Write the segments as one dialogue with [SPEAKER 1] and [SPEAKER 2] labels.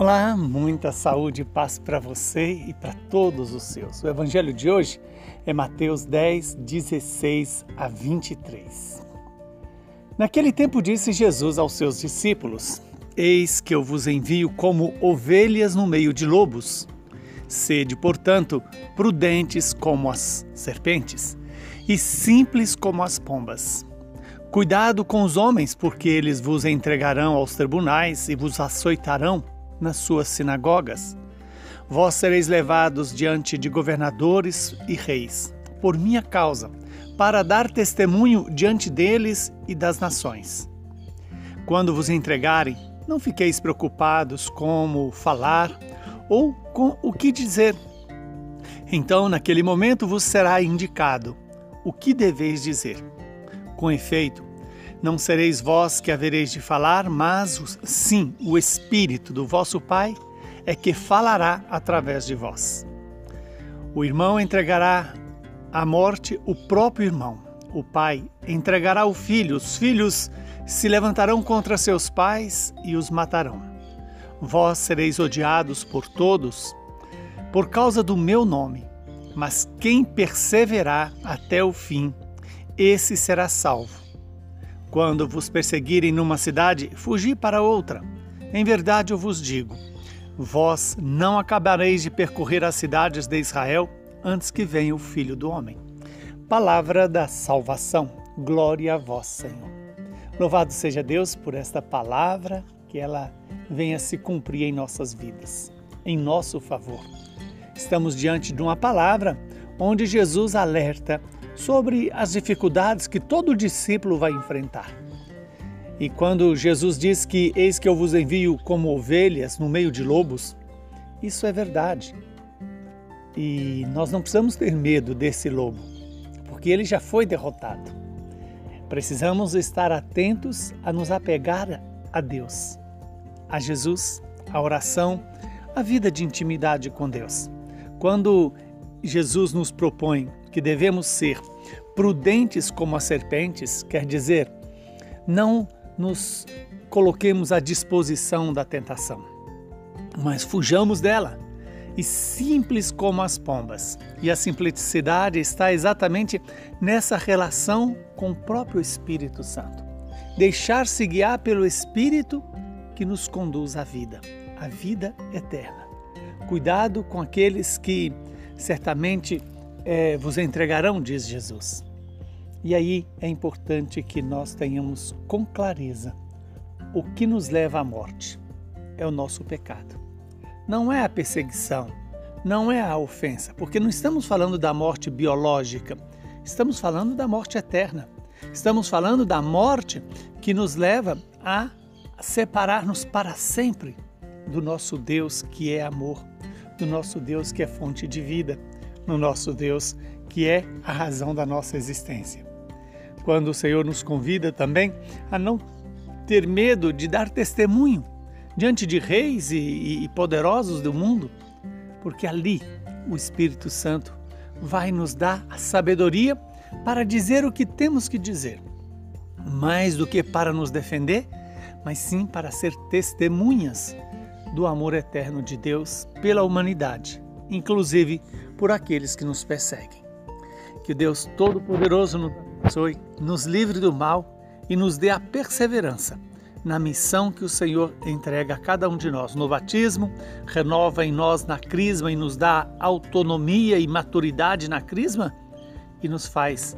[SPEAKER 1] Olá, muita saúde e paz para você e para todos os seus. O evangelho de hoje é Mateus 10, 16 a 23. Naquele tempo disse Jesus aos seus discípulos: Eis que eu vos envio como ovelhas no meio de lobos. Sede, portanto, prudentes como as serpentes e simples como as pombas. Cuidado com os homens, porque eles vos entregarão aos tribunais e vos açoitarão nas suas sinagogas. Vós sereis levados diante de governadores e reis, por minha causa, para dar testemunho diante deles e das nações. Quando vos entregarem, não fiqueis preocupados como falar ou com o que dizer. Então, naquele momento, vos será indicado o que deveis dizer. Com efeito, não sereis vós que havereis de falar, mas sim o Espírito do vosso Pai é que falará através de vós. O irmão entregará à morte o próprio irmão. O pai entregará o filho. Os filhos se levantarão contra seus pais e os matarão. Vós sereis odiados por todos por causa do meu nome, mas quem perseverar até o fim, esse será salvo. Quando vos perseguirem numa cidade, fugi para outra. Em verdade eu vos digo: vós não acabareis de percorrer as cidades de Israel antes que venha o Filho do Homem. Palavra da salvação. Glória a vós, Senhor. Louvado seja Deus por esta palavra, que ela venha se cumprir em nossas vidas, em nosso favor. Estamos diante de uma palavra onde Jesus alerta sobre as dificuldades que todo discípulo vai enfrentar. E quando Jesus diz que eis que eu vos envio como ovelhas no meio de lobos, isso é verdade. E nós não precisamos ter medo desse lobo, porque ele já foi derrotado. Precisamos estar atentos a nos apegar a Deus, a Jesus, a oração, a vida de intimidade com Deus. Quando Jesus nos propõe que devemos ser prudentes como as serpentes, quer dizer, não nos coloquemos à disposição da tentação, mas fujamos dela. E simples como as pombas. E a simplicidade está exatamente nessa relação com o próprio Espírito Santo. Deixar-se guiar pelo Espírito que nos conduz à vida, à vida eterna. Cuidado com aqueles que certamente é, vos entregarão, diz Jesus. E aí é importante que nós tenhamos com clareza o que nos leva à morte. É o nosso pecado. Não é a perseguição, não é a ofensa, porque não estamos falando da morte biológica, estamos falando da morte eterna. Estamos falando da morte que nos leva a separar-nos para sempre do nosso Deus que é amor, do nosso Deus que é fonte de vida, no nosso Deus, que é a razão da nossa existência. Quando o Senhor nos convida também a não ter medo de dar testemunho diante de reis e, e poderosos do mundo, porque ali o Espírito Santo vai nos dar a sabedoria para dizer o que temos que dizer, mais do que para nos defender, mas sim para ser testemunhas do amor eterno de Deus pela humanidade, inclusive por aqueles que nos perseguem. Que Deus Todo-Poderoso nos abençoe, nos livre do mal e nos dê a perseverança na missão que o Senhor entrega a cada um de nós. No batismo, renova em nós na crisma e nos dá autonomia e maturidade na crisma e nos faz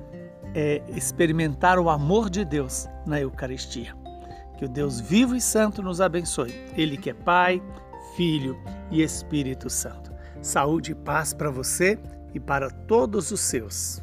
[SPEAKER 1] é, experimentar o amor de Deus na Eucaristia. Que o Deus vivo e santo nos abençoe. Ele que é Pai, Filho e Espírito Santo. Saúde e paz para você e para todos os seus.